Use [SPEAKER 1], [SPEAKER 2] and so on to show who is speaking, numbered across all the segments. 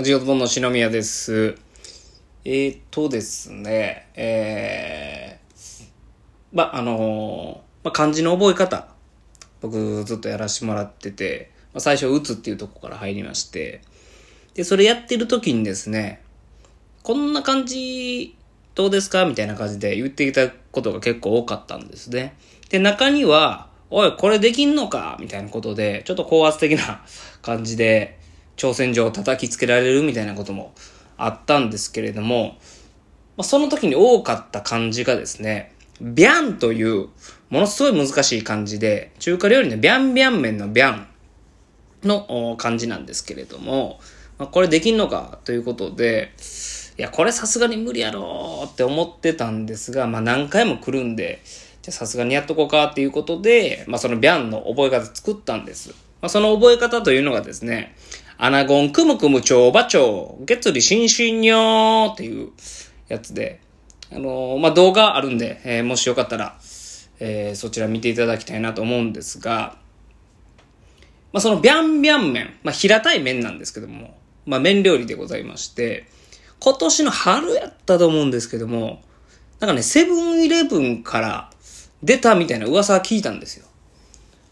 [SPEAKER 1] おじよとの篠宮です。えー、っとですね、えー、ま、あのーま、漢字の覚え方、僕ずっとやらせてもらってて、ま、最初、打つっていうとこから入りまして、で、それやってる時にですね、こんな感じ、どうですか？みたいな感じで言ってきたことが結構多かったんですね。で、中には、おい、これできんのか？みたいなことで、ちょっと高圧的な感じで、挑戦状を叩きつけられるみたいなこともあったんですけれども、まあ、その時に多かった漢字がですね、ビャンという、ものすごい難しい漢字で、中華料理のビャンビャン麺のビャンの漢字なんですけれども、まあ、これできんのかということで、いや、これさすがに無理やろーって思ってたんですが、まあ何回も来るんで、じゃさすがにやっとこうかっていうことで、まあそのビャンの覚え方作ったんです。まあその覚え方というのがですね、アナゴンクムクム蝶馬蝶、月利心身よーっていうやつで、あのー、まあ動画あるんで、えー、もしよかったら、えー、そちら見ていただきたいなと思うんですが、まあそのビャンビャン麺、まあ平たい麺なんですけども、まあ麺料理でございまして、今年の春やったと思うんですけども、なんかね、セブンイレブンから出たみたいな噂聞いたんですよ。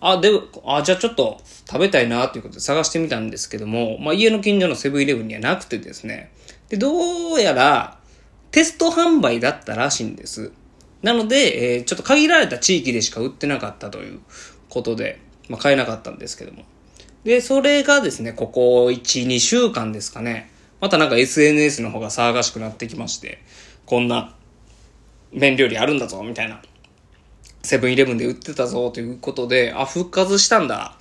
[SPEAKER 1] あ、で、あ、じゃあちょっと食べたいなということで探してみたんですけども、まあ家の近所のセブンイレブンにはなくてですね。で、どうやらテスト販売だったらしいんです。なので、えー、ちょっと限られた地域でしか売ってなかったということで、まあ買えなかったんですけども。で、それがですね、ここ1、2週間ですかね。またなんか SNS の方が騒がしくなってきまして、こんな麺料理あるんだぞ、みたいな。セブンイレブンで売ってたぞ、ということで、あ、復活したんだ、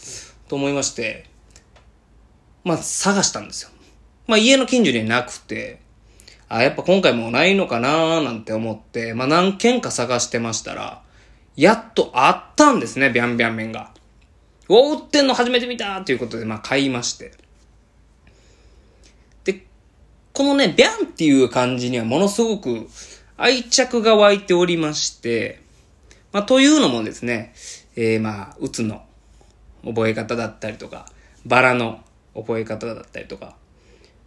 [SPEAKER 1] と思いまして、まあ、探したんですよ。まあ、家の近所になくて、あ、やっぱ今回もないのかななんて思って、まあ、何軒か探してましたら、やっとあったんですね、ビャンビャン麺が。お売ってんの初めて見たということで、まあ、買いまして。で、このね、ビャンっていう感じにはものすごく愛着が湧いておりまして、まあ、というのもですね、えー、まあ、うつの覚え方だったりとか、バラの覚え方だったりとか、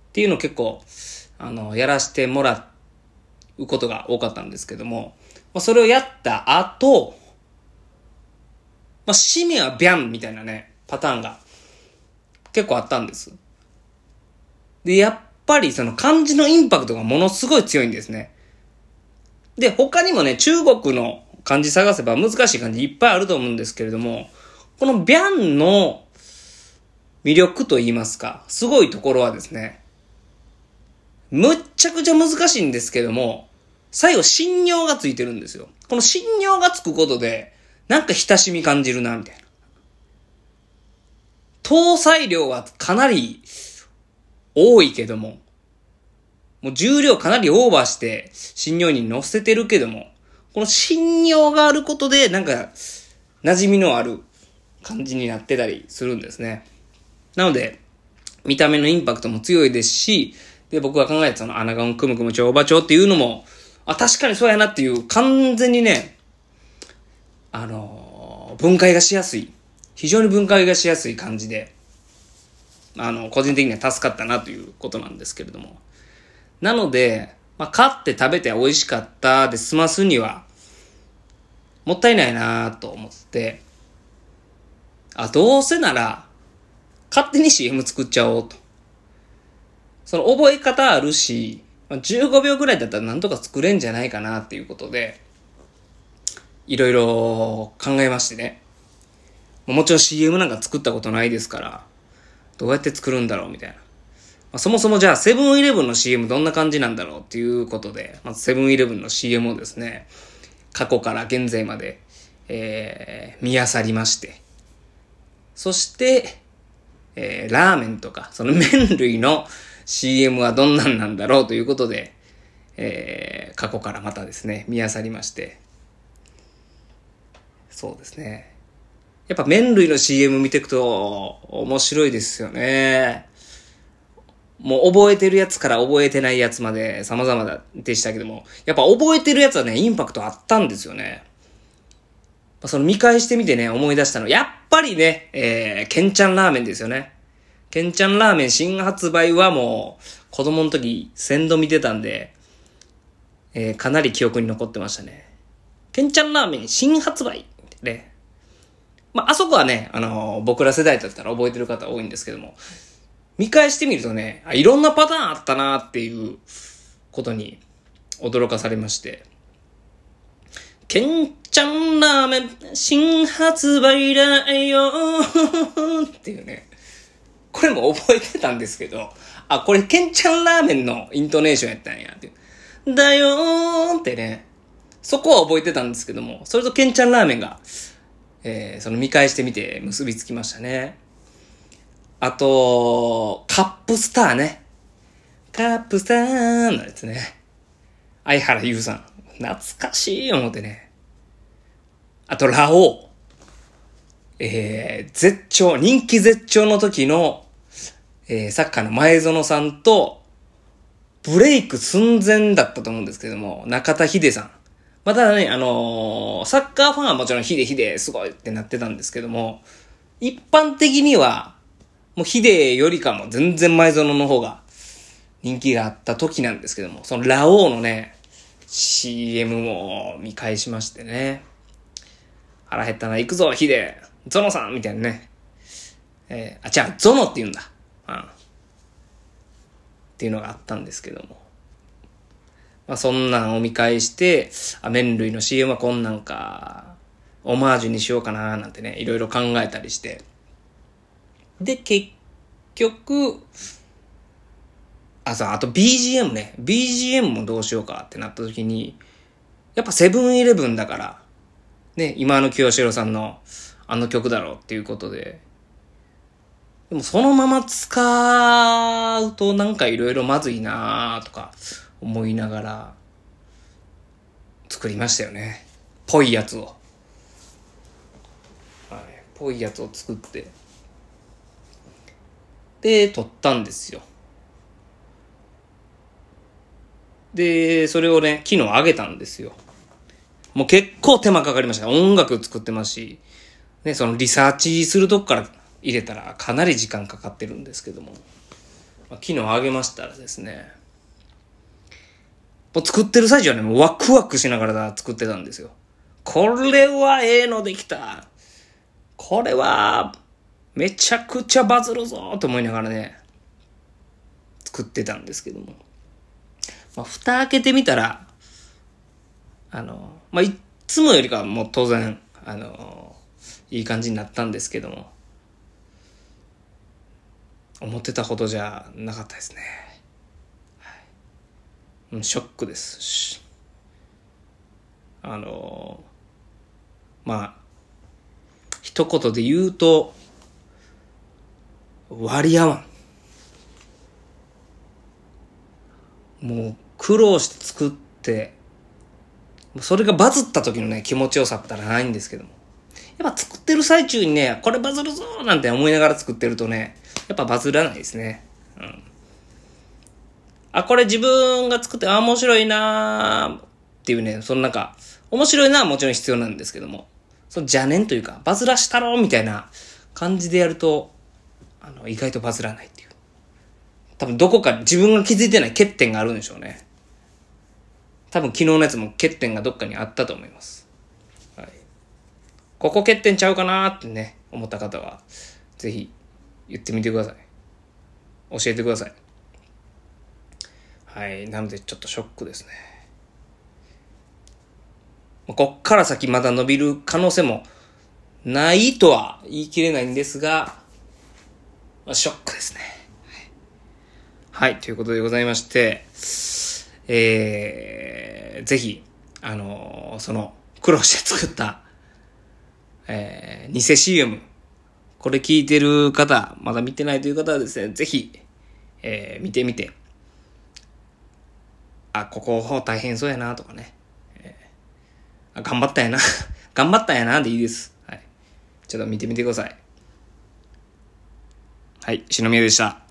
[SPEAKER 1] っていうのを結構、あの、やらせてもらうことが多かったんですけども、まあ、それをやった後、まあ、締めはビャンみたいなね、パターンが結構あったんです。で、やっぱりその漢字のインパクトがものすごい強いんですね。で、他にもね、中国の漢字探せば難しい漢字いっぱいあると思うんですけれども、このビャンの魅力と言いますか、すごいところはですね、むっちゃくちゃ難しいんですけども、最後、信用がついてるんですよ。この信用がつくことで、なんか親しみ感じるな、みたいな。搭載量はかなり多いけども、もう重量かなりオーバーして、信用に乗せてるけども、この信用があることで、なんか、馴染みのある感じになってたりするんですね。なので、見た目のインパクトも強いですし、で、僕が考えたその、アナゴンクムクム蝶馬蝶っていうのも、あ、確かにそうやなっていう、完全にね、あのー、分解がしやすい。非常に分解がしやすい感じで、あの、個人的には助かったなということなんですけれども。なので、まあ、買って食べて美味しかったで済ますには、もったいないなと思って、あ、どうせなら、勝手に CM 作っちゃおうと。その覚え方あるし、15秒ぐらいだったらなんとか作れんじゃないかなっていうことで、いろいろ考えましてね。もちろん CM なんか作ったことないですから、どうやって作るんだろうみたいな。まあ、そもそもじゃあセブンイレブンの CM どんな感じなんだろうっていうことで、まずセブンイレブンの CM をですね、過去から現在まで、えー、見漁りまして、そして、えー、ラーメンとか、その麺類の CM はどんなんなんだろうということで、えー、過去からまたですね、見漁りまして、そうですね。やっぱ麺類の CM 見ていくと面白いですよね。もう覚えてるやつから覚えてないやつまで様々でしたけども、やっぱ覚えてるやつはね、インパクトあったんですよね。その見返してみてね、思い出したの、やっぱりね、えー、ケンちゃんラーメンですよね。ケンちゃんラーメン新発売はもう、子供の時、鮮度見てたんで、えー、かなり記憶に残ってましたね。ケンちゃんラーメン新発売ね。まあ、あそこはね、あのー、僕ら世代だったら覚えてる方多いんですけども、見返してみるとね、あいろんなパターンあったなっていうことに驚かされまして。ケンちゃんラーメン新発売だよっていうね。これも覚えてたんですけど、あ、これケンちゃんラーメンのイントネーションやったんやって。だよーってね。そこは覚えてたんですけども、それとケンちゃんラーメンが、えー、その見返してみて結びつきましたね。あと、カップスターね。カップスターのやつね。相原優さん。懐かしい思ってね。あと、ラオウ。えー、絶頂、人気絶頂の時の、えー、サッカーの前園さんと、ブレイク寸前だったと思うんですけども、中田秀さん。またね、あのー、サッカーファンはもちろんヒデヒデすごいってなってたんですけども、一般的には、もうヒデよりかも全然前園の方が人気があった時なんですけども、そのラオウのね、CM も見返しましてね。腹減ったな、行くぞ、ヒデ。ゾノさんみたいなね。えー、あ、じゃ、ゾノって言うんだ。うん。っていうのがあったんですけども。まあ、そんなんを見返して、あ、麺類の CM はこんなんか、オマージュにしようかななんてね、いろいろ考えたりして。で、結局、あ、そう、あと BGM ね。BGM もどうしようかってなった時に、やっぱセブンイレブンだから、ね、今の清志郎さんのあの曲だろうっていうことで、でもそのまま使うとなんかいろいろまずいなーとか思いながら作りましたよね。ぽいやつを。はい。ぽいやつを作って。で、撮ったんですよ。で、それをね、昨日上げたんですよ。もう結構手間かかりました。音楽作ってますし、ね、そのリサーチするとこから入れたらかなり時間かかってるんですけども、まあ、昨日上げましたらですね、もう作ってる最中はね、もうワクワクしながら作ってたんですよ。これはええのできた。これは、めちゃくちゃバズるぞと思いながらね、作ってたんですけども。まあ、蓋開けてみたら、あの、まあ、いつもよりかはもう当然、あの、いい感じになったんですけども、思ってたほどじゃなかったですね。はい、ショックですし。あの、まあ、一言で言うと、割り合わん。もう苦労して作って、それがバズった時のね、気持ちよさったらないんですけども。やっぱ作ってる最中にね、これバズるぞーなんて思いながら作ってるとね、やっぱバズらないですね。うん。あ、これ自分が作って、あ、面白いなーっていうね、そのなんか、面白いなはもちろん必要なんですけども、その邪念というか、バズらしたろうみたいな感じでやると、あの、意外とバズらないっていう。多分どこか自分が気づいてない欠点があるんでしょうね。多分昨日のやつも欠点がどっかにあったと思います。はい。ここ欠点ちゃうかなってね、思った方は、ぜひ言ってみてください。教えてください。はい。なのでちょっとショックですね。こっから先まだ伸びる可能性もないとは言い切れないんですが、ショックですね。はい。ということでございまして、えー、ぜひ、あのー、その、苦労して作った、えー、偽 CM、これ聞いてる方、まだ見てないという方はですね、ぜひ、えー、見てみて、あ、ここ大変そうやなとかね、えー、あ頑張ったやな 頑張ったんやなでいいです。はい。ちょっと見てみてください。はい、篠宮でした。